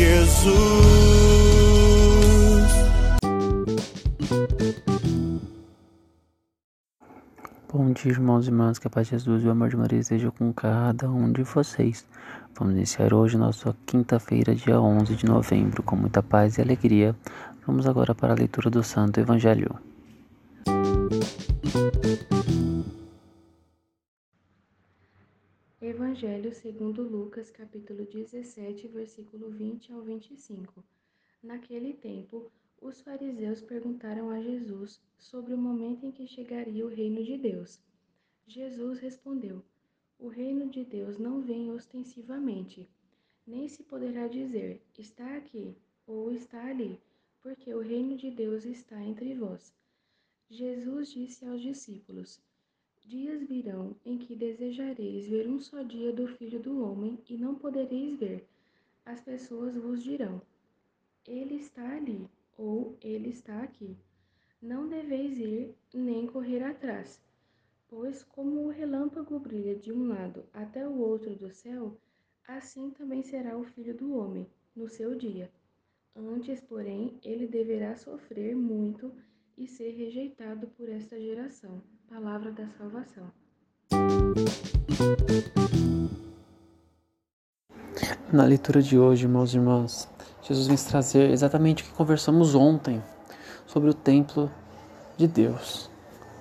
Jesus. Bom dia, irmãos e irmãs, que a paz de Jesus e o amor de Maria esteja com cada um de vocês. Vamos iniciar hoje nossa quinta-feira, dia 11 de novembro, com muita paz e alegria. Vamos agora para a leitura do Santo Evangelho. Evangelho segundo Lucas, capítulo 17, versículo 20 ao 25. Naquele tempo, os fariseus perguntaram a Jesus sobre o momento em que chegaria o reino de Deus. Jesus respondeu: O reino de Deus não vem ostensivamente, nem se poderá dizer está aqui ou está ali, porque o reino de Deus está entre vós. Jesus disse aos discípulos: Dias virão em que desejareis ver um só dia do Filho do Homem e não podereis ver. As pessoas vos dirão: Ele está ali, ou Ele está aqui. Não deveis ir nem correr atrás, pois como o relâmpago brilha de um lado até o outro do céu, assim também será o Filho do Homem no seu dia. Antes, porém, ele deverá sofrer muito e ser rejeitado por esta geração. Palavra da salvação. Na leitura de hoje, irmãos e irmãs, Jesus vem trazer exatamente o que conversamos ontem sobre o templo de Deus,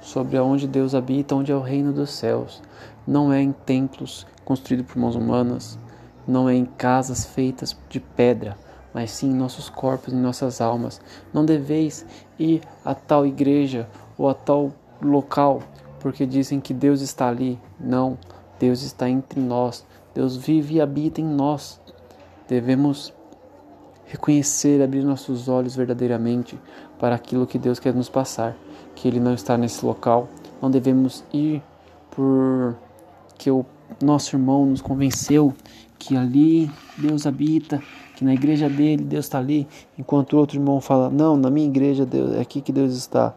sobre aonde Deus habita, onde é o reino dos céus. Não é em templos construídos por mãos humanas, não é em casas feitas de pedra, mas sim em nossos corpos, em nossas almas. Não deveis ir a tal igreja ou a tal local, porque dizem que Deus está ali. Não, Deus está entre nós. Deus vive e habita em nós. Devemos reconhecer, abrir nossos olhos verdadeiramente para aquilo que Deus quer nos passar, que Ele não está nesse local. Não devemos ir por que o nosso irmão nos convenceu que ali Deus habita, que na igreja dele Deus está ali, enquanto o outro irmão fala: Não, na minha igreja Deus, é aqui que Deus está.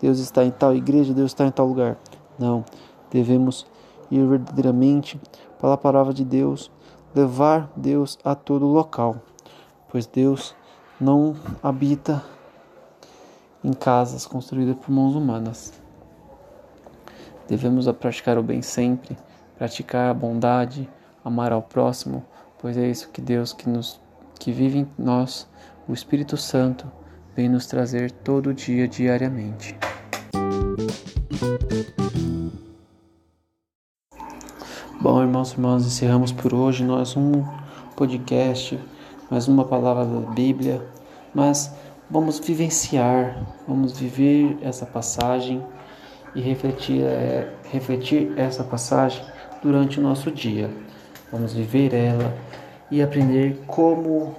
Deus está em tal igreja, Deus está em tal lugar. Não, devemos ir verdadeiramente para a palavra de Deus, levar Deus a todo local, pois Deus não habita em casas construídas por mãos humanas. Devemos praticar o bem sempre, praticar a bondade, amar ao próximo, pois é isso que Deus que nos que vive em nós, o Espírito Santo, vem nos trazer todo dia diariamente. Bom, irmãos e irmãs, encerramos por hoje nós um podcast, mais uma palavra da Bíblia, mas vamos vivenciar, vamos viver essa passagem e refletir, é, refletir essa passagem durante o nosso dia. Vamos viver ela e aprender como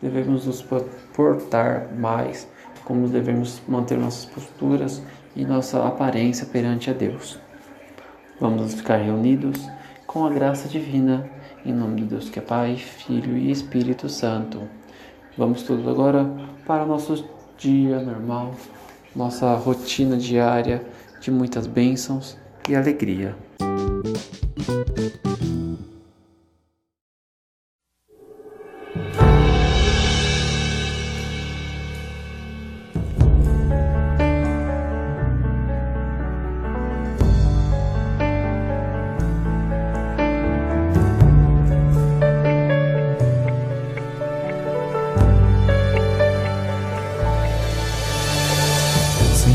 devemos nos portar mais, como devemos manter nossas posturas e nossa aparência perante a Deus. Vamos ficar reunidos com a graça divina, em nome de Deus que é Pai, Filho e Espírito Santo. Vamos todos agora para o nosso dia normal, nossa rotina diária de muitas bênçãos e alegria.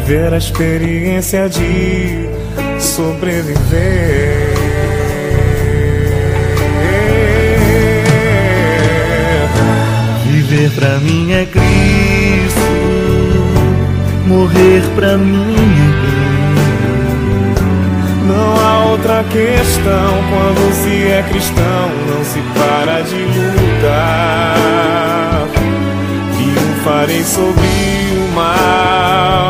viver a experiência de sobreviver. Viver pra mim é Cristo, morrer pra mim é Não há outra questão quando se é cristão, não se para de lutar. Triunfarei sobre o mal